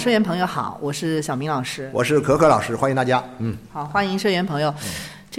社员朋友好，我是小明老师。我是可可老师，欢迎大家。嗯，好，欢迎社员朋友。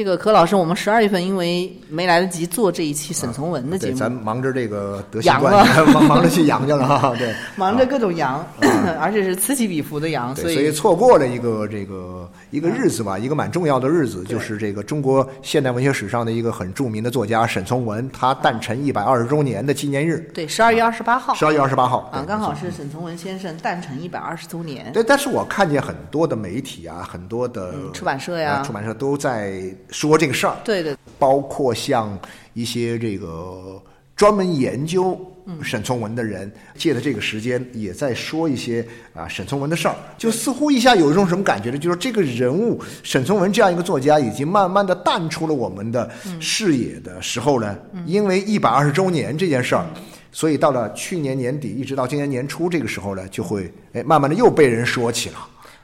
这个柯老师，我们十二月份因为没来得及做这一期沈从文的节对，目，咱忙着这个得新阳冠，忙忙着去阳去了哈。对，忙着各种阳，而且是此起彼伏的阳，所，以所以错过了一个这个一个日子吧，一个蛮重要的日子，就是这个中国现代文学史上的一个很著名的作家沈从文，他诞辰一百二十周年的纪念日，对十二月二十八号十二月二十八号啊，刚好是沈从文先生诞辰一百二十周年。对，但是我看见很多的媒体啊，很多的、嗯出版社呀呃出版社都在说这个事儿，对对，包括像一些这个专门研究沈从文的人，借着这个时间也在说一些啊沈从文的事儿，就似乎一下有一种什么感觉呢？就是这个人物沈从文这样一个作家，已经慢慢的淡出了我们的视野的时候呢，因为一百二十周年这件事儿。所以到了去年年底，一直到今年年初这个时候呢，就会哎，慢慢的又被人说起了。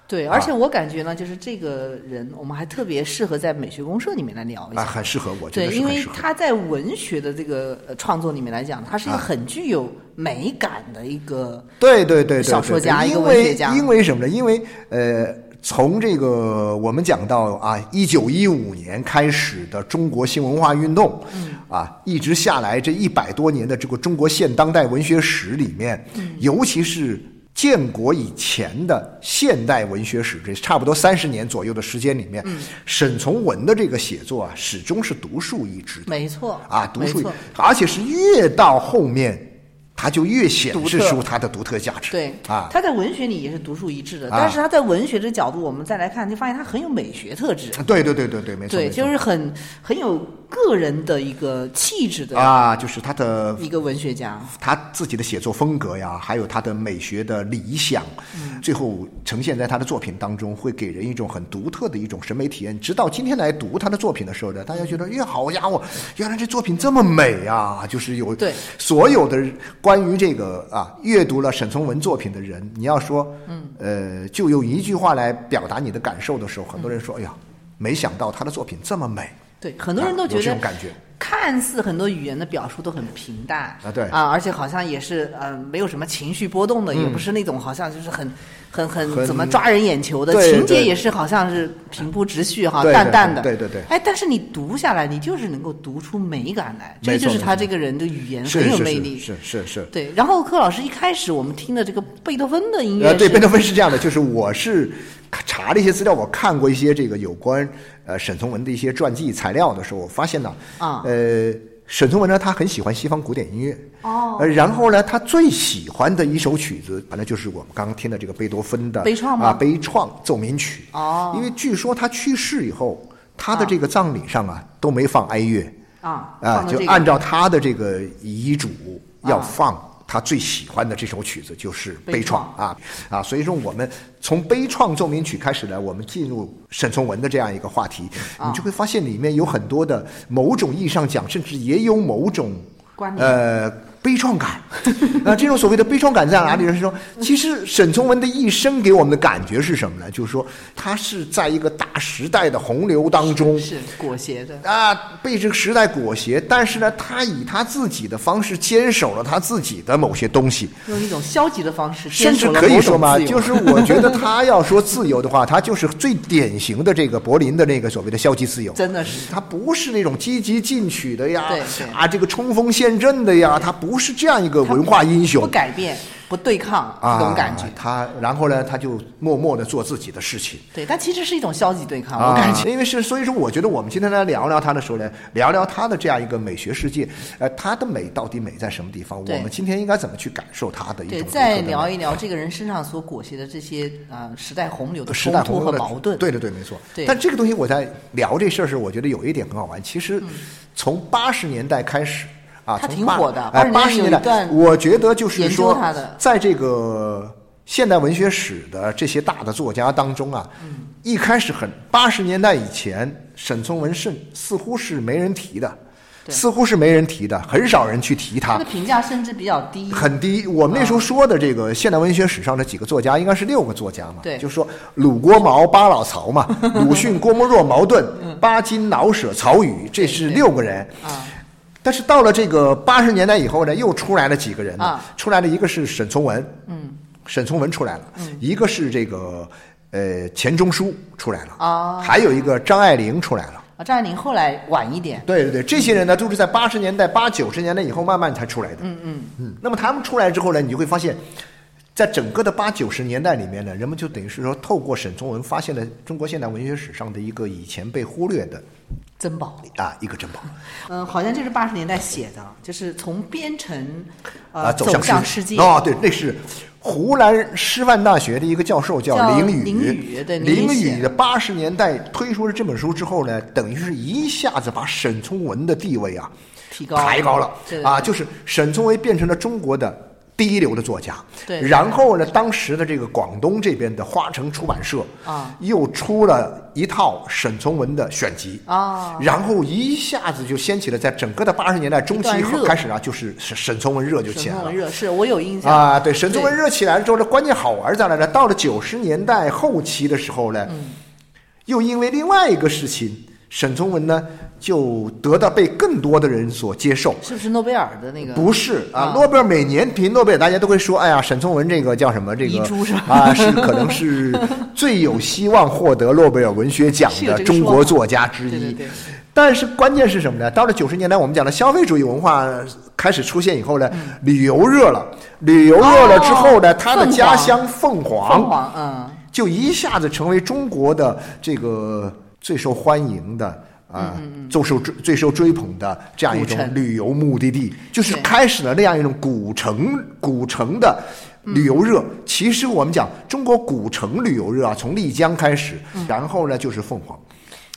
对，而且我感觉呢，就是这个人，我们还特别适合在美学公社里面来聊一啊，下。很适合我，觉对，因为。他在文学的这个呃创作里面来讲，他是一个啊很具有美感的一个对对对对，小说家一个文学家因为什么呢？因为呃，从这个我们讲到啊，一九一五年开始的中国新文化运动，嗯，啊，一直下来这一百多年的这个中国现当代文学史里面，嗯，尤其是。建国以前的现代文学史，这差不多三十年左右的时间里面，沈从文的这个写作啊，始终是独树一帜的。没错啊，独树一，而且是越到后面，它就越显示出它的独特价值。对啊，他在文学里也是独树一帜的，啊但是他在文学的角度，我们再来看，就发现他很有美学特质，对对对对对，没错，对，就是很很有个人的一个气质的啊，就是他的一个文学家。他自己的写作风格呀，还有他的美学的理想，最后呈现在他的作品当中，会给人一种很独特的一种审美体验。直到今天来读他的作品的时候呢，大家觉得，哎，好家伙，原来这作品这么美啊！就是有对所有的关于这个啊，阅读了沈从文作品的人，你要说，嗯，呃，就用一句话来表达你的感受的时候，很多人说，哎呀，没想到他的作品这么美。对，很多人都觉得这种感觉看似很多语言的表述都很平淡啊对。啊，而且好像也是呃没有什么情绪波动的，也不是那种好像就是很很很很怎么抓人眼球的对情节，也是好像是平铺直叙哈，淡淡的，对对对。哎，但是你读下来，你就是能够读出美感来，这就是他这个人的语言很有魅力。是是是。对，然后柯老师一开始我们听的这个贝多芬的音乐呃，对，贝多芬是这样的，就是我是查了一些资料，我看过一些这个有关呃沈从文的一些传记材料的时候，我发现呢，啊呃，沈从文呢，他很喜欢西方古典音乐，哦呃，然后呢，他最喜欢的一首曲子，反正就是我们刚刚听的这个贝多芬的悲怆吗啊，悲怆奏鸣曲，哦。因为据说他去世以后，他的这个葬礼上啊都没放哀乐，啊，啊，就按照他的这个遗嘱要啊。放他最喜欢的这首曲子，就是悲怆。啊啊，所以说我们从悲怆奏鸣曲开始呢，我们进入沈从文的这样一个话题，啊你就会发现里面有很多的某种意义上讲，甚至也有某种呃悲怆感。那这种所谓的悲怆感在哪里呢？是说，其实沈从文的一生给我们的感觉是什么呢？就是说，他是在一个大时代的洪流当中，是裹挟的，啊，被这个时代裹挟，但是呢，他以他自己的方式坚守了他自己的某些东西，用一种消极的方式甚至可以说嘛，就是我觉得他要说自由的话，他就是最典型的这个柏林的那个所谓的消极自由。真的是他不是那种积极进取的呀对对，啊，这个冲锋陷阵的呀，他不是这样一个文化英雄不。改变，不对抗啊这种感觉。他然后呢，他就默默的做自己的事情。对，但其实是一种消极对抗，啊，我感觉。因为是，所以说，我觉得我们今天来聊聊他的时候呢，聊聊他的这样一个美学世界，呃，他的美到底美在什么地方？我们今天应该怎么去感受他的一对，种再聊一聊这个人身上所裹挟的这些啊、时代洪流的时冲突和矛盾。对对对，没错。对但这个东西我在聊这事儿时，我觉得有一点很好玩。其实从八十年代开始啊，嗯他挺火的哎，八十年代我觉得就是说，在这个现代文学史的这些大的作家当中啊，嗯一开始很八十年代以前，沈从文是似乎是没人提的，似乎是没人提的，很少人去提他他的。评价甚至比较低。很低。我们那时候说的这个现代文学史上的几个作家，应该是六个作家嘛，对就说鲁郭毛巴老曹嘛，鲁迅、郭沫若、茅盾、巴金、老舍、曹禺，这是六个人。啊，但是到了这个八十年代以后呢，又出来了几个人呢？啊出来了一个是沈从文，嗯，沈从文出来了，一个是这个呃钱钟书出来了，啊还有一个张爱玲出来了。啊，张爱玲后来晚一点。对对对，这些人呢都是在八十年代、八九十年代以后慢慢才出来的。嗯嗯，嗯，那么他们出来之后呢，你就会发现，在整个的八九十年代里面呢，人们就等于是说，透过沈从文发现了中国现代文学史上的一个以前被忽略的珍宝。啊一个珍宝嗯，好像就是八十年代写的，就是从编程啊，呃走向世界。哦，对，那是湖南师范大学的一个教授叫叫林林语对林林写语的八十年代推出了这本书之后呢，等于是一下子把沈从文的地位啊提高抬高了啊，就是沈从文变成了中国的。第一流的作家，对。然后呢，当时的这个广东这边的花城出版社啊，又出了一套沈从文的选集啊。然后一下子就掀起了，在整个的八十年代中期开始啊，就是沈沈从文热就起来了。沈从文。热是我有印象。啊，对，沈从文热起来了之后呢，关键好玩在哪呢？到了九十年代后期的时候呢，嗯。又因为另外一个事情，沈从文呢就得到被更多的人所接受。是不是诺贝尔的那个？不是啊啊，诺贝尔每年评诺贝尔，大家都会说，哎呀，沈从文这个叫什么？这个 啊，是可能是最有希望获得诺贝尔文学奖的 中国作家之一。但是关键是什么呢？到了九十年代，我们讲的消费主义文化开始出现以后呢，旅游热了，旅游热了之后呢，他的家乡凤凰凤凰，嗯，就一下子成为中国的这个最受欢迎的啊，最受追最受追捧的这样一种旅游目的地，就是开始了那样一种古城古城的旅游热。其实我们讲中国古城旅游热啊，从丽江开始，然后呢就是凤凰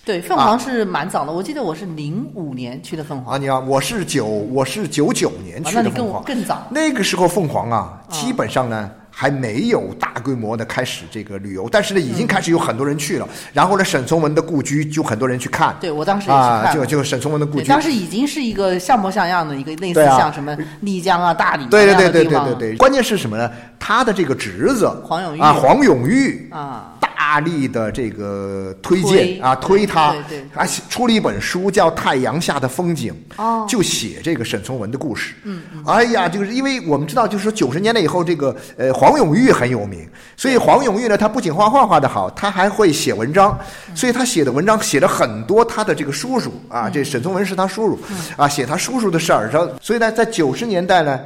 对，凤凰是蛮早的，我记得我是零五年去的凤凰啊。，你啊，我是九我是九九年去啊那你跟我的凤凰，更早。那个时候凤凰啊，基本上呢。还没有大规模的开始这个旅游，但是呢，已经开始有很多人去了。然后呢，沈从文的故居就很多人去看。对我当时也去啊，看了就就沈从文的故，居。当时已经是一个像模像样的一个类似像什么丽江啊、大理对对对对对对对，关键是什么呢？他的这个侄子黄永玉啊，黄永玉啊，大力的这个推推荐啊，推他，还出了一本书叫《太阳下的风景》，哦就写这个沈从文的故事。嗯，哎呀，就是因为我们知道，就是说九十年代以后，这个呃黄永玉很有名，所以黄永玉呢，他不仅画画画的好，他还会写文章，所以他写的文章写了很多他的这个叔叔啊，这沈从文是他叔叔啊，写他叔叔的事儿，然后所以呢，在九十年代呢，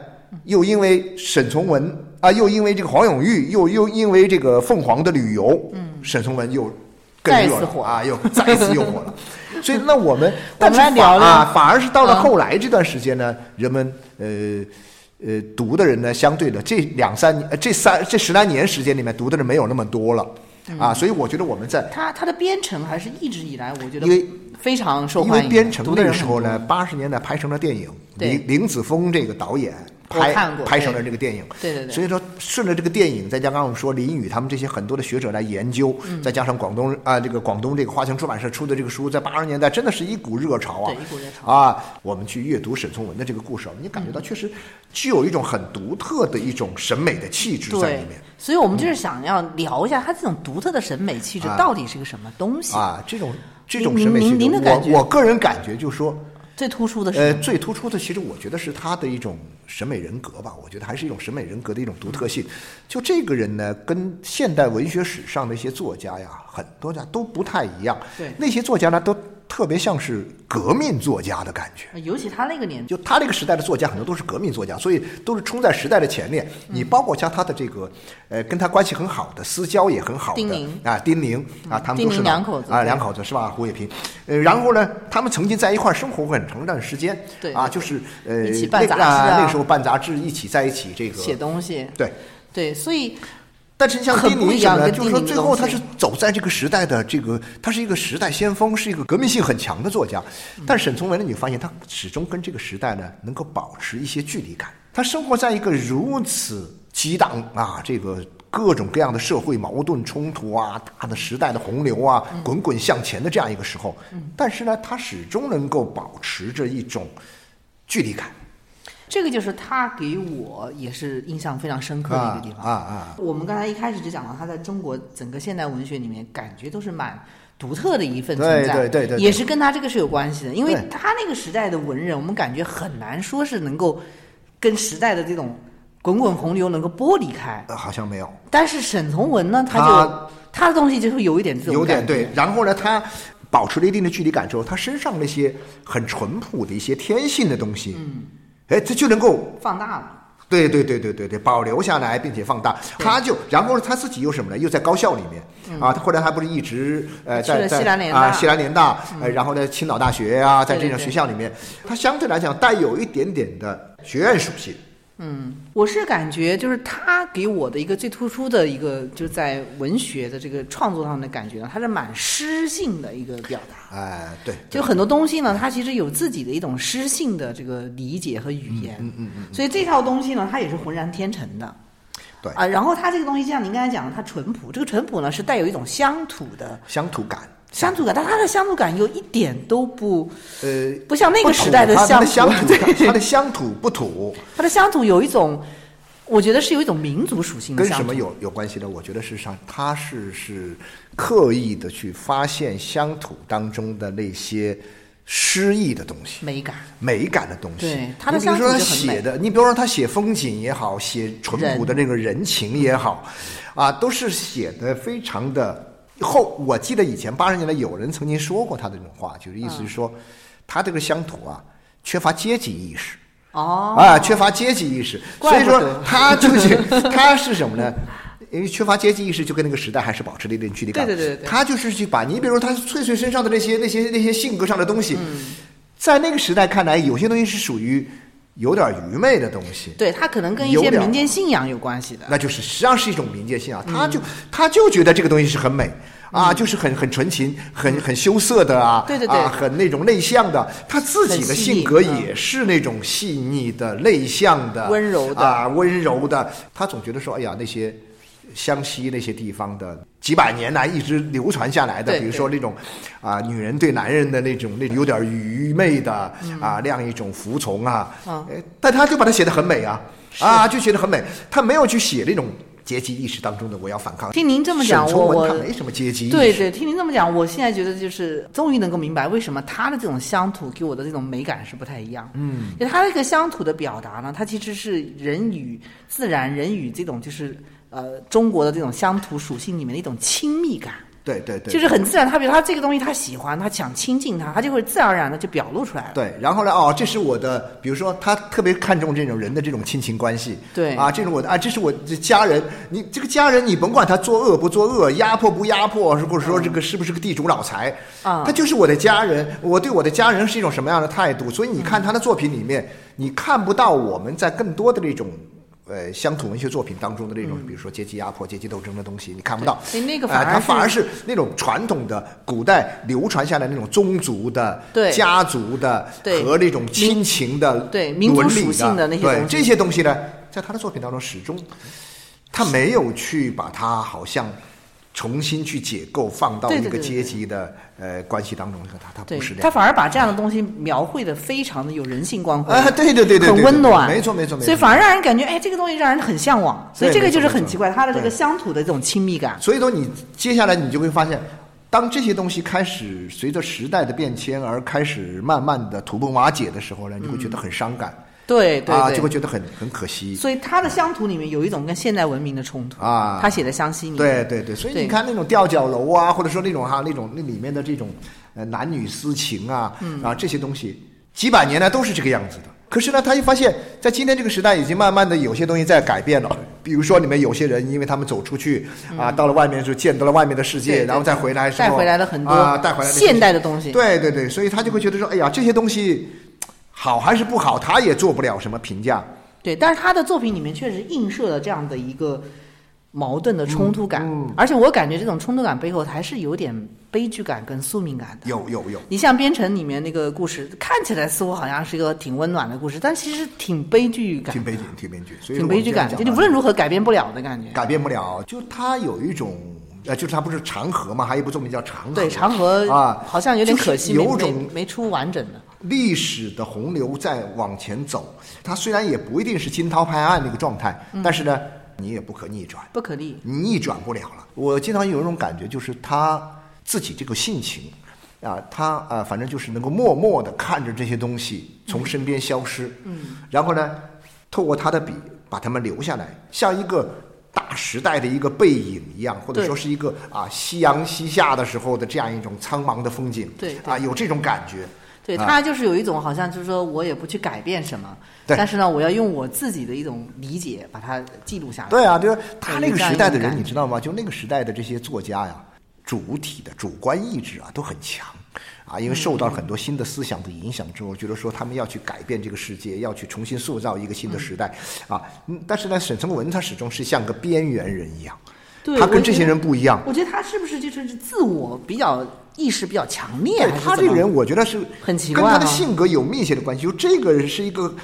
又因为沈从文啊，又因为这个黄永玉，又又因为这个凤凰的旅游，嗯，沈从文又更热再次火。了啊，又再一次又火了。所以，那我们但是啊，反而是到了嗯。后来这段时间呢，人们呃呃读的人呢，相对的这两三年、呃这三这十来年时间里面读的人没有那么多了嗯。啊，所以我觉得我们在它它的编程还是一直以来我觉得因为非常受因为欢迎的，编程那个时候呢，八十年代拍成了电影，对林林子峰这个导演拍拍成了这个电影，对对对。所以说顺着这个电影，再加上我们说林语他们这些很多的学者来研究，嗯。再加上广东啊这个广东这个华强出版社出的这个书，在八十年代真的是一股热潮啊，对一股热潮。啊！我们去阅读沈从文的这个故事啊，你感觉到确实具有一种很独特的一种审美的气质在里面。，所以我们就是想要聊一下他这种独特的审美气质啊。到底是个什么东西，啊，这种这种审美气质，您的感觉？我我个人感觉就是说，最突出的是呃，最突出的，其实我觉得是他的一种审美人格吧。我觉得还是一种审美人格的一种独特性。就这个人呢，跟现代文学史上的一些作家呀，很多家都不太一样。对那些作家呢，都特别像是革命作家的感觉。尤其他那个年代，就他那个时代的作家很多都是革命作家，所以都是冲在时代的前列。你包括像他的这个，呃，跟他关系很好的私交也很好的丁宁啊，丁宁啊，他们都是两口子啊，两口子是吧？胡也平，呃，然后呢，他们曾经在一块儿生活过很长一段时间，对啊，就是呃，一起办杂志那个那个时候办杂志，一起在一起这个写东西，对。对，所以但是像很丁宁什么呢？不一样跟就是说最后他是走在这个时代的这个，他是一个时代先锋，是一个革命性很强的作家。但沈从文呢，你发现他始终跟这个时代呢能够保持一些距离感。他生活在一个如此激荡啊，这个各种各样的社会矛盾冲突啊，大的时代的洪流啊，滚滚向前的这样一个时候，但是呢，他始终能够保持着一种距离感这个就是他给我也是印象非常深刻的一个地方啊啊。我们刚才一开始就讲了，他在中国整个现代文学里面，感觉都是蛮独特的一份存在，对对对对对也是跟他这个是有关系的，因为他那个时代的文人，我们感觉很难说是能够跟时代的这种滚滚洪流能够剥离开。呃好像没有。但是沈从文呢，他就他他的东西就是有一点这种有点对，然后呢，他保持了一定的距离感之后，他身上那些很淳朴的一些天性的东西，嗯，哎，这就能够放大了。对对对对对对保留下来，并且放大。他就然后他自己又什么呢？又在高校里面、啊，他后来他不是一直呃在啊西南联大，呃，然后呢青岛大学啊，在这种学校里面，他相对来讲带有一点点的学院属性。我是感觉，就是他给我的一个最突出的一个，就是在文学的这个创作上的感觉呢，他是蛮诗性的一个表达。哎，对，就很多东西呢，他其实有自己的一种诗性的这个理解和语言，嗯嗯嗯，所以这套东西呢，它也是浑然天成的。对啊，然后它这个东西，就像您刚才讲的，它淳朴，这个淳朴呢是带有一种乡土的乡土感。乡土感，但它的乡土感又一点都不呃，不像那个时代的乡土，乡土感，它的乡土不土，它的乡土有一种，我觉得是有一种民族属性的。跟什么有有关系呢？我觉得事实上，它是是刻意的去发现乡土当中的那些诗意的东西。美感？美感的东西，对他的你比如说他写的，你比如说他写风景也好，写淳朴的那个人情也好，啊，都是写的非常的后。我记得以前八十年代有人曾经说过他的这种话，就是意思是说，他这个乡土啊，缺乏阶级意识。哦，啊，缺乏阶级意识，所以说他就是 他是什么呢？因为缺乏阶级意识，就跟那个时代还是保持了一定距离感。对对对对他就是去把你，比如说他翠翠身上的那些那些那些性格上的东西，嗯。在那个时代看来，有些东西是属于有点愚昧的东西。对，他可能跟一些民间信仰有关系的。那就是实际上是一种民间信仰，嗯他就他就觉得这个东西是很美啊，就是很很纯情、很很羞涩的啊，对对对。啊，很那种内向的，他自己的性格嗯。也是那种细腻的、内向的、温柔的。啊，温柔的。他总觉得说，哎呀，那些湘西那些地方的几百年来一直流传下来的，比如说那种啊，女人对男人的那种那种有点愚昧的啊，那样一种服从啊，嗯。哎但他就把它写得很美啊，啊，就写得很美，他没有去写那种阶级意识当中的我要反抗。听您这么讲，我我他没什么阶级意识，对对，听您这么讲，我现在觉得就是终于能够明白为什么他的这种乡土给我的这种美感是不太一样。嗯，就他那个乡土的表达呢，它其实是人与自然、人与这种就是呃中国的这种乡土属性里面的一种亲密感。对对对，就是很自然，他比如他这个东西他喜欢，他想亲近他，他就会自然而然的就表露出来了。对，然后呢？哦，这是我的，比如说他特别看重这种人的这种亲情关系，对啊，这种我的啊，这是我的家人。你这个家人，你甭管他作恶不作恶，压迫不压迫，或者说这个是不是个地主老财，啊他就是我的家人。我对我的家人是一种什么样的态度？所以你看他的作品里面，你看不到我们在更多的这种。呃，乡土文学作品当中的那种，比如说阶级压迫、阶级斗争的东西，你看不到。对那个哎反而是它反而是那种传统的古代流传下来那种宗族的、对。家族的对。和那种亲情的、对民族属性的那些对东西。这些东西呢，在他的作品当中始终，他没有去把它好像重新去解构，放到对一个阶级的呃关系当中。他他对不是这样。他反而把这样的东西描绘的非常的有人性光辉啊，对对对对，很温暖，没错没错没错。所以反而让人感觉，哎，这个东西让人很向往。所以这个就是很奇怪，他的这个乡土的这种亲密感。所以说，你接下来你就会发现，当这些东西开始随着时代的变迁而开始慢慢的土崩瓦解的时候呢，你会觉得很伤感。啊，对对啊就会觉得很很可惜。所以他的乡土里面有一种跟现代文明的冲突啊。他写的《湘西》里面，对对对，所以你看那种吊脚楼啊，或者说那种哈那种那里面的这种呃男女私情啊，嗯。啊这些东西，几百年来都是这个样子的。可是呢，他又发现，在今天这个时代，已经慢慢的有些东西在改变了。比如说，你们有些人，因为他们走出去啊，到了外面就见到了外面的世界，然后再回来之后，带回来了很多啊，带回来的现代的东西。对对对，所以他就会觉得说，哎呀，这些东西好还是不好，他也做不了什么评价。对，但是他的作品里面确实映射了这样的一个矛盾的冲突感，嗯而且我感觉这种冲突感背后还是有点悲剧感跟宿命感的。有有有，你像《编程》里面那个故事，看起来似乎好像是一个挺温暖的故事，但其实挺悲剧感挺，悲剧，挺悲剧，所以挺悲剧感，就你无论如何改变不了的感觉。改变不了，就他有一种。呃，就是他不是长河嘛，还有一部作品叫《长河》。对，长河啊，好像有点可惜，有种没出完整的。历史的洪流在往前走，它虽然也不一定是惊涛拍岸那个状态，嗯但是呢，你也不可逆转，不可逆。你逆转不了了。我经常有一种感觉，就是他自己这个性情，啊，他啊，反正就是能够默默的看着这些东西从身边消失，嗯，然后呢，透过他的笔把它们留下来，像一个。大时代的一个背影一样，或者说是一个啊夕阳西下的时候的这样一种苍茫的风景，对对啊，有这种感觉。对啊他就是有一种好像就是说我也不去改变什么，但是呢，我要用我自己的一种理解把它记录下来。对啊，就是他那个时代的人，你知道吗？就那个时代的这些作家呀，主体的主观意志啊都很强啊，因为受到了很多新的思想的影响之后，觉得说他们要去改变这个世界，要去重新塑造一个新的时代啊。嗯但是呢，沈从文他始终是像个边缘人一样，他跟这些人不一样。我觉得他是不是就是自我比较意识比较强烈？他这个人，我觉得是很奇怪跟他的啊性格有密切的关系。就这个人是一个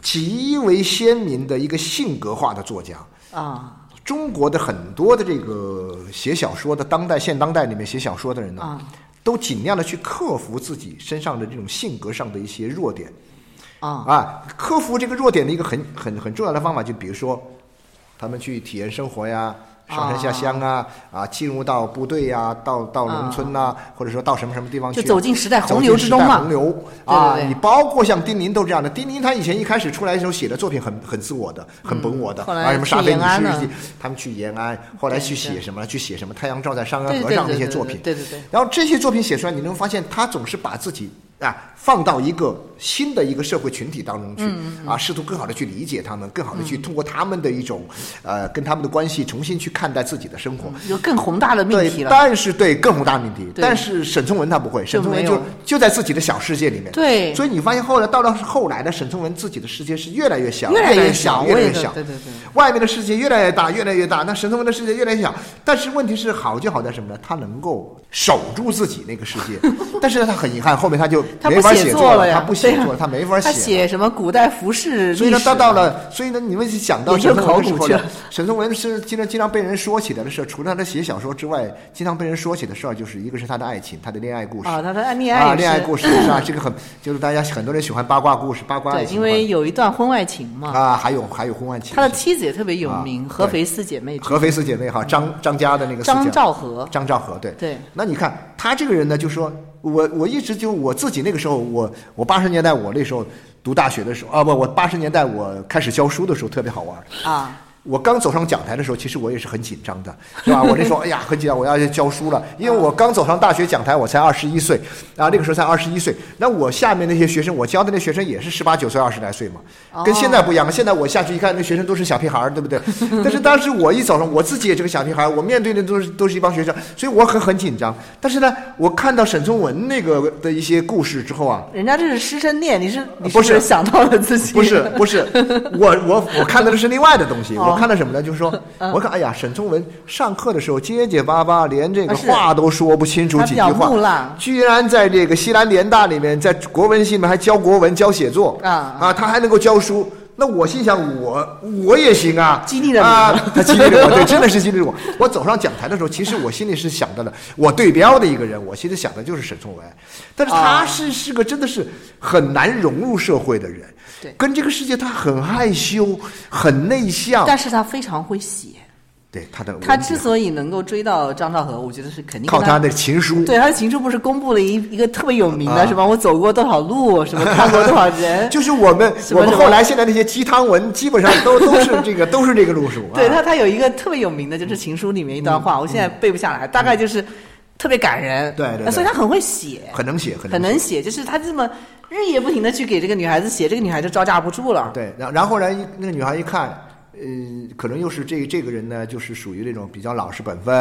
极为鲜明的一个性格化的作家。啊中国的很多的这个写小说的当代现当代里面写小说的人呢，啊都尽量的去克服自己身上的这种性格上的一些弱点啊啊，克服这个弱点的一个很很很重要的方法，就比如说他们去体验生活呀。上山下乡啊，啊，进入到部队呀、到到农村呐、或者说到什么什么地方去啊、就走进时代洪流之中洪流啊，你包括像丁宁都这样的。丁宁他以前一开始出来的时候写的作品很很自我的，很本我的，嗯啊，什么去沙日记，他们去延安，后来去写什么？去写什么？太阳照在上对干河上那对对对些作品。对对对然后这些作品写出来，你能发现他总是把自己啊放到一个新的一个社会群体当中去，嗯啊，试图更好的去理解他们，更好的去通过他们的一种呃跟他们的关系重新去看待自己的生活。有更宏大的命题对，了。但是对更宏大命题，但是沈从文他不会，沈从文就就在自己的小世界里面。对所以你发现后来到了后来的沈从文自己的世界是越来越小，越来越越小小，越来越小。对对对外面的世界越来越大，越来越大，那沈从文的世界越来越小。但是问题是好就好在什么呢？他能够守住自己那个世界，但是呢，他很遗憾，后面他就没法写作了呀，他不写他没法写他。写什么古代服饰所以呢，到到了，所以呢，你们想到研究沈从文时候呢考古去了，沈从文是经常经常被人说起来的事儿，除了他写小说之外，经常被人说起的事儿，就是一个是他的爱情，他的恋爱故事啊，他的暗恋爱啊，也恋爱故事是吧？这个很就是大家很多人喜欢八卦故事，八卦爱对，情因为有一段婚外情嘛，啊，还有还有婚外情，他的妻子也特别有名，啊合肥四姐妹合肥四姐妹哈，张张家的那个张兆和，张兆和对对那你看他这个人呢，就说我我一直就我自己那个时候，我我八十年代我那时候读大学的时候啊不，我八十年代我开始教书的时候特别好玩。啊，我刚走上讲台的时候，其实我也是很紧张的，是吧？我那时候哎呀很紧张，我要教书了，因为我刚走上大学讲台，我才二十一岁，啊，那个时候才二十一岁。那我下面那些学生，我教的那学生也是十八九岁、二十来岁嘛，跟现在不一样。现在我下去一看，那学生都是小屁孩儿，对不对？但是当时我一走上，我自己也是个小屁孩儿，我面对的都是都是一帮学生，所以我很很紧张。但是呢，我看到沈从文那个的一些故事之后啊，人家这是师生恋，你是你不是是想到了自己？不是不 是，我我我看到的是另外的东西。哦。我看到什么呢？就是说，我看哎呀，沈从文上课的时候结结巴巴，连这个话都说不清楚几句话，居然在这个西南联大里面，在国文系里面还教国文、教写作。啊。啊，他还能够教书。那我心想我，我也行啊，激励了你。啊，他激励了我，对，真的是激励了我。我走上讲台的时候，其实我心里是想到了，我对标的一个人，我心里想的就是沈从文，但是他啊。是是个真的是很难融入社会的人，对。跟这个世界他很害羞，很内向，但是他非常会写，对他的他之所以能够追到张兆和，我觉得是肯定跟靠他的情书，对他的情书不是公布了一一个特别有名的啊。什么？我走过多少路，什么看过多少人，就是我们我们后来现在那些鸡汤文，基本上都 都是这个都是这个路数。啊。对他，他有一个特别有名的，就是情书里面一段话，我现在背不下来，大概就是特别感人。嗯对对对。所以他很会写，很能写，很很。能写，就是他这么日夜不停的去给这个女孩子写，这个女孩就招架不住了。对，然然后呢，一那个女孩一看，呃，可能又是这这个人呢，就是属于那种比较老实本分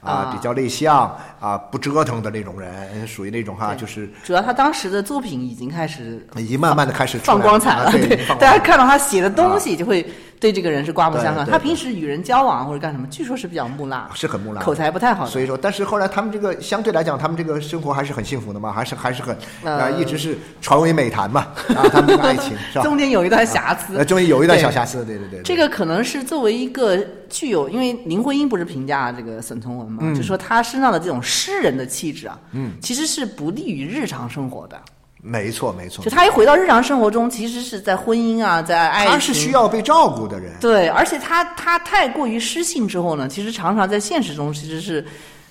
啊，啊。比较内向啊，不折腾的那种人，属于那种哈，就是主要他当时的作品已经开始已经慢慢的开始出放光彩了，啊对，大家看到他写的东西就会对这个人是刮目相看。他平时与人交往或者干什么，据说是比较木讷，是很木讷，口才不太好。所以说，但是后来他们这个相对来讲，他们这个生活还是很幸福的嘛，还是还是很啊、呃一直是传为美谈嘛，啊，他们这个爱情是吧？中间有一段瑕疵呃，，终于有一段小瑕疵，对对对对这个可能是作为一个具有，因为林徽因不是评价这个沈从文嘛，嗯就说他身上的这种诗人的气质啊，嗯，其实是不利于日常生活的。没错没错就，他一回到日常生活中，其实是在婚姻啊，在爱情，他是需要被照顾的人，对，而且他他太过于失信之后呢，其实常常在现实中其实是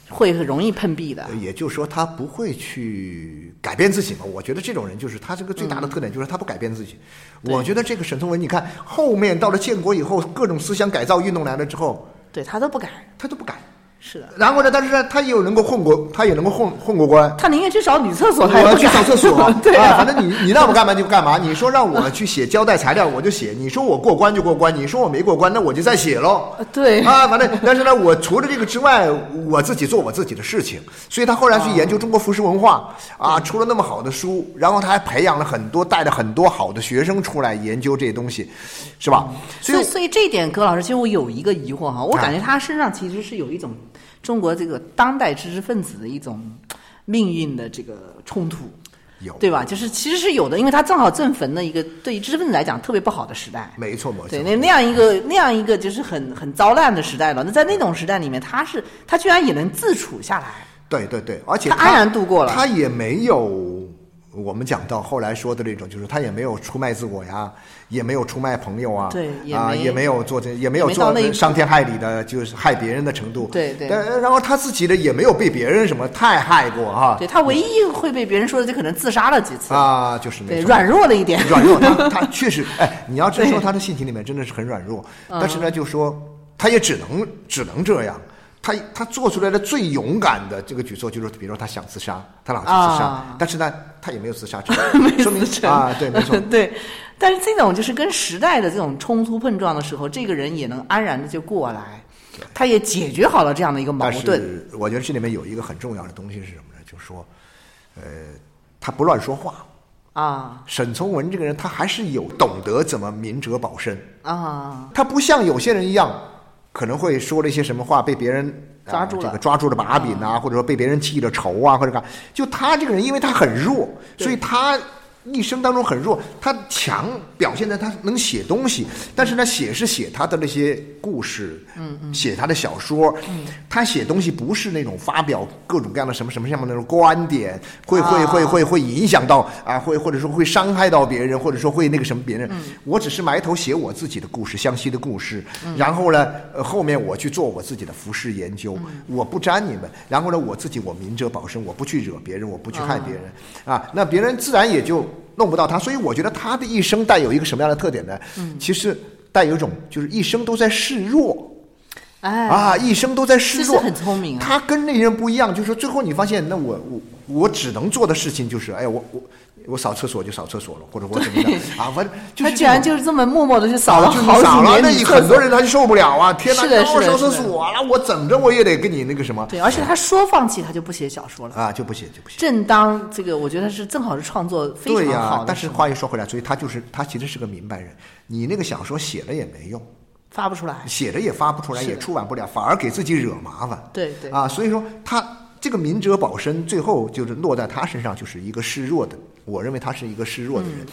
会很容易碰壁的。也就是说，他不会去改变自己嘛。我觉得这种人就是他这个最大的特点，就是他不改变自己。对我觉得这个沈从文，你看后面到了建国以后，各种思想改造运动来了之后，对他都不改，他都不改。是的，然后呢，但是呢，他也有能够混过，他也能够混混过关。他宁愿去找女厕所，我他也要去上厕所，对 啊，啊，反正你你让我干嘛就干嘛。你说让我去写交代材料，我就写；你说我过关就过关，你说我没过关，那我就再写喽。对啊，反正但是呢，我除了这个之外，我自己做我自己的事情。所以他后来去研究中国服饰文化啊，出了那么好的书，然后他还培养了很多，带着很多好的学生出来研究这些东西，是吧？所以所以，这一点，葛老师，其实我有一个疑惑哈，我啊感觉他身上其实是有一种中国这个当代知识分子的一种命运的这个冲突，有对吧？就是其实是有的，因为他正好正逢了一个对于知识分子来讲特别不好的时代。没错，没错。对，那那样一个那样一个就是很很糟烂的时代了。那在那种时代里面，他是他居然也能自处下来，对对对，而且他安然度过了他也没有我们讲到后来说的那种，就是他也没有出卖自我呀，也没有出卖朋友啊，对也啊，没也没有做这，也没有做伤天害理的，就是害别人的程度。对对。但然后他自己呢，也没有被别人什么太害过哈。对他唯一会被别人说的就可能自杀了几次，啊，就是，那种软弱了一点，软弱，他 他确实，哎，你要真说他的性情里面真的是很软弱，嗯。但是呢，就说他也只能只能这样。他他做出来的最勇敢的这个举措就是，比如说他想自杀，他老去自杀，啊但是呢，他也没有自杀成，没说明自成啊，对，没错，对，但是这种就是跟时代的这种冲突碰撞的时候，这个人也能安然的就过来，他也解决好了这样的一个矛但盾。是我觉得这里面有一个很重要的东西是什么呢？就是说，呃，他不乱说话。啊沈从文这个人，他还是有懂得怎么明哲保身。啊，他不像有些人一样，可能会说了一些什么话被别人、啊抓住了这个抓住了把柄啊，或者说被别人记了仇啊，或者干。就他这个人，因为他很弱，所以他一生当中很弱。他强表现在他能写东西，但是呢，写是写他的那些故事，嗯嗯，写他的小说，嗯，他写东西不是那种发表各种各样的什么什么什么那种观点，会会啊。会会会影响到啊，会或者说会伤害到别人，或者说会那个什么别人。我只是埋头写我自己的故事，湘西的故事，然后呢，呃，后面我去做我自己的服饰研究，我不沾你们，然后呢，我自己我明哲保身，我不去惹别人，我不去害别人，啊，那别人自然也就弄不到他。所以我觉得他的一生带有一个什么样的特点呢？其实带有一种就是一生都在示弱。哎，啊，一生都在示弱，很聪明啊他跟那些人不一样，就是说最后你发现，那我我我只能做的事情就是，哎，我我我扫厕所就扫厕所了，或者我怎么样啊，反正就是他居然就是这么默默的去扫了啊就扫了，几年那女厕所。很多人他就受不了啊！天哪，让我扫厕所了，我怎么着我也得跟你那个什么对，而且他说放弃他就不写小说了。啊，就不写就不写。正当这个，我觉得是正好是创作非对呀、常好的但是话又说回来，所以他就是他其实是个明白人。你那个小说写了也没用，发不出来。写了也发不出来，也出版不了，反而给自己惹麻烦。对对啊，所以说他这个明哲保身，最后就是落在他身上，就是一个示弱的。我认为他是一个示弱的人。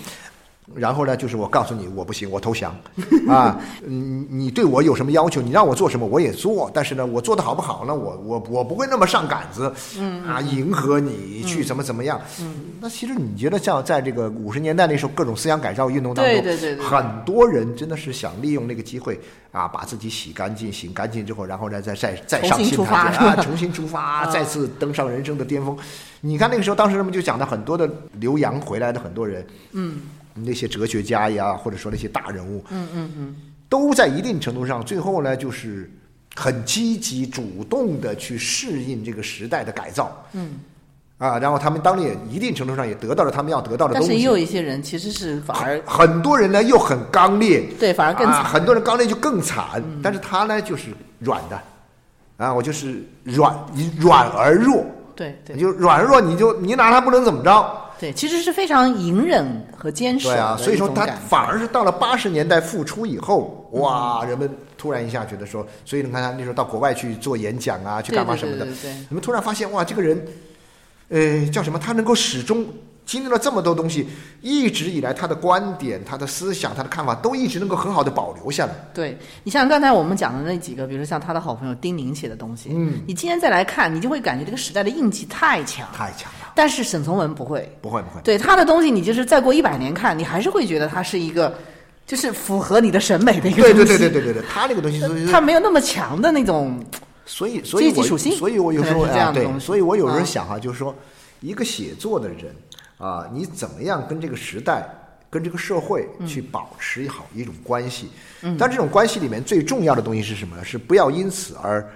然后呢，就是我告诉你我不行，我投降 啊！你你对我有什么要求？你让我做什么我也做，但是呢，我做的好不好呢？我我我不会那么上杆子，嗯啊，迎合你去怎么怎么样？嗯，那其实你觉得像在这个五十年代那时候各种思想改造运动当中，对对对对很多人真的是想利用那个机会啊，把自己洗干净，洗干净之后，然后呢再再再上新台阶啊，重新出发，再次登上人生的巅峰。你看那个时候，当时他们就讲的很多的留洋回来的很多人，嗯那些哲学家呀，或者说那些大人物，嗯嗯嗯，都在一定程度上，最后呢，就是很积极主动的去适应这个时代的改造，嗯，啊，然后他们当然也一定程度上也得到了他们要得到的东西。但是也有一些人其实是反而很多人呢又很刚烈，对反而更惨，啊很多人刚烈就更惨，但是他呢就是软的，啊，我就是软软而弱，对对。你就软弱，你就你拿他不能怎么着。对，其实是非常隐忍和坚守对啊，的所以说他反而是到了八十年代复出以后，哇，人们突然一下觉得说，所以你看他那时候到国外去做演讲啊，去干嘛什么的对，对对你们突然发现哇，这个人，呃，叫什么？他能够始终经历了这么多东西，一直以来他的观点、他的思想、他的看法都一直能够很好的保留下来。对你像刚才我们讲的那几个，比如说像他的好朋友丁宁写的东西，嗯，你今天再来看，你就会感觉这个时代的印记太强。太强了，但是沈从文不会，不会不会，对他的东西，你就是再过一百年看，你还是会觉得他是一个，就是符合你的审美的一个对东西。对对对对对对，他那个东西是他没有那么强的那种，所以，所以属性所以我有时候这样啊，对，所以我有时候啊想哈、就是说，一个写作的人啊，你怎么样跟这个时代、跟这个社会嗯去保持好一种关系？嗯，但这种关系里面最重要的东西是什么呢？是不要因此而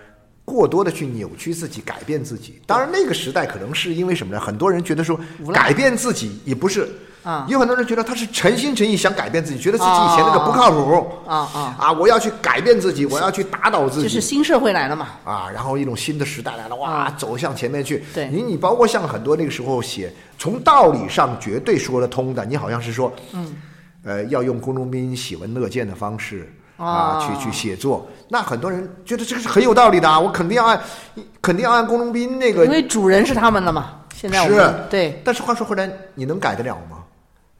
过多的去扭曲自己、改变自己。当然，那个时代可能是因为什么呢？很多人觉得说改变自己也不是。啊有很多人觉得他是诚心诚意想改变自己，觉得自己以前那个不靠谱啊啊啊！我要去改变自己，我要去打倒自己，就是新社会来了嘛。啊，然后一种新的时代来了，哇，啊走向前面去。对你你包括像很多那个时候写，从道理上绝对说得通的，你好像是说，嗯，呃，要用工农兵喜闻乐见的方式啊，啊去去写作，那很多人觉得这个是很有道理的啊，我肯定要按，肯定要按龚中斌那个因为主人是他们的嘛。现在我们是对但是话说回来，你能改得了吗？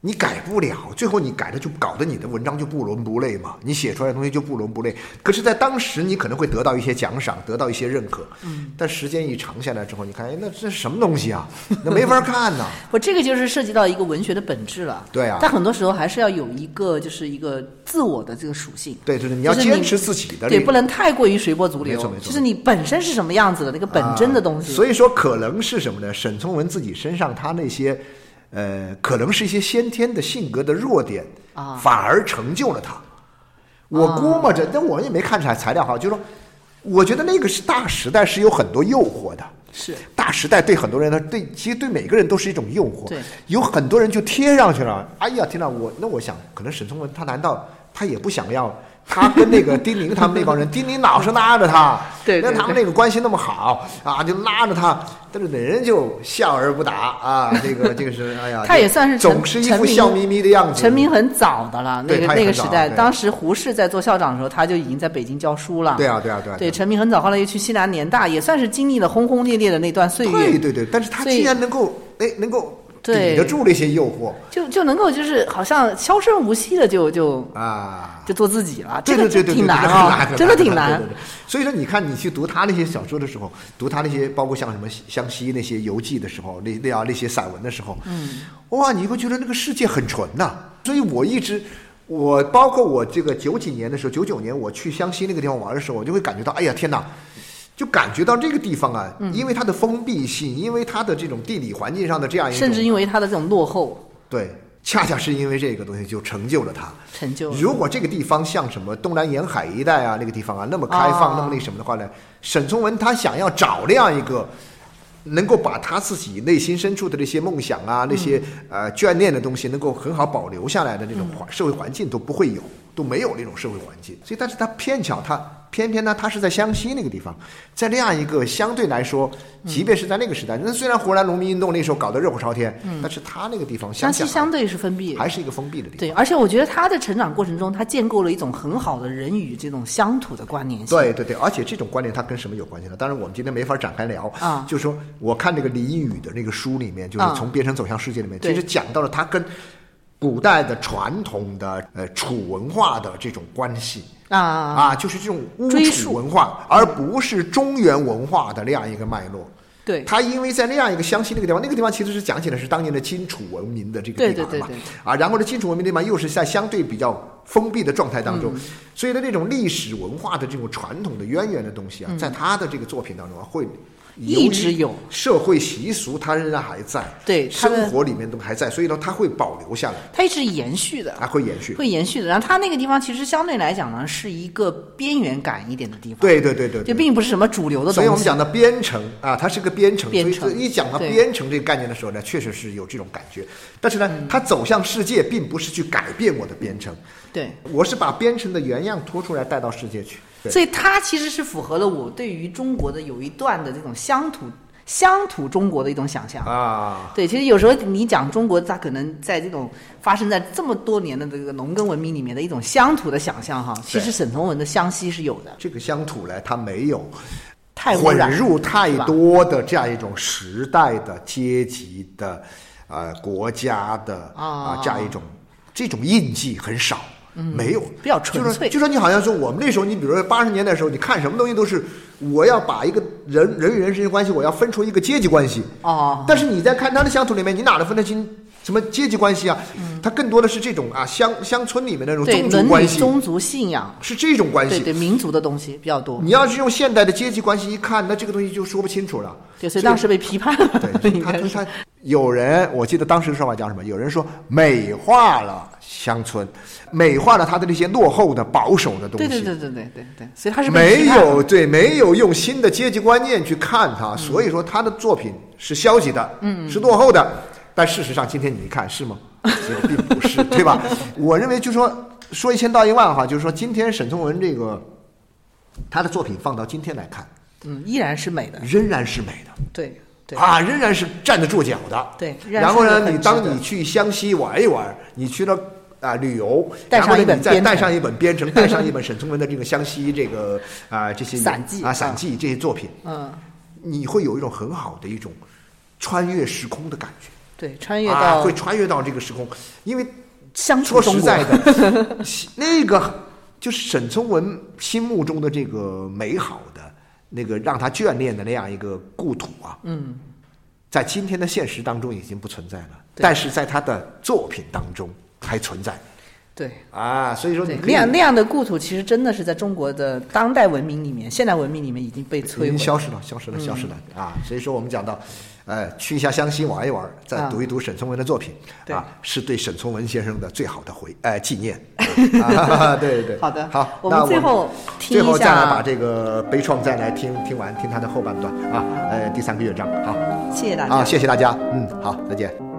你改不了，最后你改的就搞得你的文章就不伦不类嘛，你写出来的东西就不伦不类。可是，在当时你可能会得到一些奖赏，得到一些认可。嗯，但时间一长下来之后，你看，哎，那这是什么东西啊？那没法看呐。不，这个就是涉及到一个文学的本质了。对啊但很多时候还是要有一个，就是一个自我的这个属性。对对对，你要坚持自己的对，不能太过于随波逐流。没错没错就是你本身是什么样子的那个本真的东西。啊所以说，可能是什么呢？沈从文自己身上他那些，呃，可能是一些先天的性格的弱点啊反而成就了他。我估摸着，但我也没看出来材料哈，就是说，我觉得那个是大时代是有很多诱惑的。是大时代对很多人呢，对，其实对每个人都是一种诱惑。对，有很多人就贴上去了。哎呀，天哪！我那我想，可能沈从文他难道他也不想要？他跟那个丁宁他们那帮人，丁宁老是拉着他，对对那他们那个关系那么好啊，就拉着他，但是那人就笑而不答啊。这个这个是，哎呀，他也算是总是一副笑眯眯的样子。成名很早的了，那个那个时代，当时胡适在做校长的时候，他就已经在北京教书了。对啊，对啊，对啊，对，成名很早，后来又去西南联大，也算是经历了轰轰烈烈的那段岁月，对对对，但是他所以既然能够哎能够对抵得住那些诱惑。就就能够就是好像悄声无息的就就啊，就做自己了，对这个对对挺难这个啊，真的挺难。所以说，你看你去读他那些小说的时候，读他那些包括像什么湘西那些游记的时候，那那样那些散文的时候，嗯，哇，你会觉得那个世界很纯呐、所以我一直。我包括我这个九几年的时候，九九年我去湘西那个地方玩的时候，我就会感觉到，哎呀天哪，就感觉到这个地方啊，嗯。因为它的封闭性，因为它的这种地理环境上的这样一种，甚至因为它的这种落后。对，恰恰是因为这个东西就成就了它。成就了，如果这个地方像什么东南沿海一带啊，那个地方啊那么开放，哦那么那什么的话呢，沈从文他想要找那样一个能够把他自己内心深处的那些梦想啊、那些呃眷恋的东西，能够很好保留下来的那种环社会环境都不会有，都没有那种社会环境。所以，但是他偏巧他偏偏呢，他是在湘西那个地方，在那样一个相对来说，即便是在那个时代，那虽然湖南农民运动那时候搞得热火朝天，但是他那个地方湘西相对是封闭，还是一个封闭的地方。对，而且我觉得他的成长过程中，他建构了一种很好的人与这种乡土的关联性。对对对，而且这种关联它跟什么有关系呢？当然，我们今天没法展开聊啊就是说，我看这个李宇的那个书里面，就是啊从编程走向世界里面，其实讲到了他跟古代的传统的呃楚文化的这种关系啊。啊，就是这种巫楚文化，而不是中原文化的那样一个脉络。对，他因为在那样一个湘西那个地方，那个地方其实是讲起来是当年的荆楚文明的这个地方嘛。对对对啊，然后呢，荆楚文明地方又是在相对比较封闭的状态当嗯。中，所以呢，这种历史文化的这种传统的渊源的东西啊，在他的这个作品当中啊，会嗯一直有社会习俗，它仍然还在，对生活里面都还在，所以呢，它会保留下来，它一直延续的，啊会延续。会延续的。然后它那个地方其实相对来讲呢，是一个边缘感一点的地方，，对对对对对。就并不是什么主流的东西。所以我们讲的编程啊，它是个编程，所以一讲到对编程这个概念的时候呢，确实是有这种感觉。但是呢，嗯它走向世界，并不是去改变我的编程，对，我是把编程的原样拖出来带到世界去。对。所以它其实是符合了我对于中国的有一段的这种乡土乡土中国的一种想象。啊，对，其实有时候你讲中国，它可能在这种发生在这么多年的这个农耕文明里面的一种乡土的想象哈，其实沈从文的湘西是有的，这个乡土呢，它没有太混入太多的这样一种时代的、阶级的、呃国家的啊啊。这样一种这种印记很少。没有，嗯比较纯粹就说就说你好像说我们那时候，你比如说八十年代的时候，你看什么东西都是我要把一个人人与人之间关系，我要分出一个阶级关系。哦，但是你在看他的乡土里面，你哪能分得清什么阶级关系啊？它更多的是这种啊乡乡村里面那种宗族、关系，宗族信仰，是这种关系。对对民族的东西比较多，你要是用现代的阶级关系一看，那这个东西就说不清楚了。对，所以当时被批判了，对，他 他有人，我记得当时的说法叫什么？有人说美化了乡村，美化了他的那些落后的、保守的东西。对对对对对对对，所以他是没有对，没有用新的阶级观念去看他，所以说他的作品是消极的，嗯，是落后的。但事实上，今天你一看是吗？其实并不是，对吧？我认为就说说一千道一万哈，就是说今天沈从文这个他的作品放到今天来看，嗯，依然是美的，仍然是美的。对对啊，仍然是站得住脚的。对然然后呢，你当你去湘西玩一玩，你去了啊、旅游，带上然后呢，你再一本编程带上一本编程，带上一本沈从文的这个湘西这个啊、这些 啊散记啊散记这些作品，嗯，你会有一种很好的一种穿越时空的感觉。对，穿越啊，到会穿越到这个时空，因为说实在的，那个就是沈从文心目中的这个美好的那个让他眷恋的那样一个故土啊，嗯，在今天的现实当中已经不存在了，但是在他的作品当中还存在对。啊，所以说那样那样的故土，其实真的是在中国的当代文明里面、现代文明里面已经被已摧毁了。经消失了，消失了，消失了、啊！所以说我们讲到，呃，去一下湘西玩一玩，再啊读一读沈从文的作品，对啊，是对沈从文先生的最好的回呃纪念。啊、对对对，好的好，我那们最后听最后再来把这个悲怆再来听听完，听他的后半段啊，呃，第三个乐章，好谢谢大家。啊，谢谢大家，嗯，好，再见。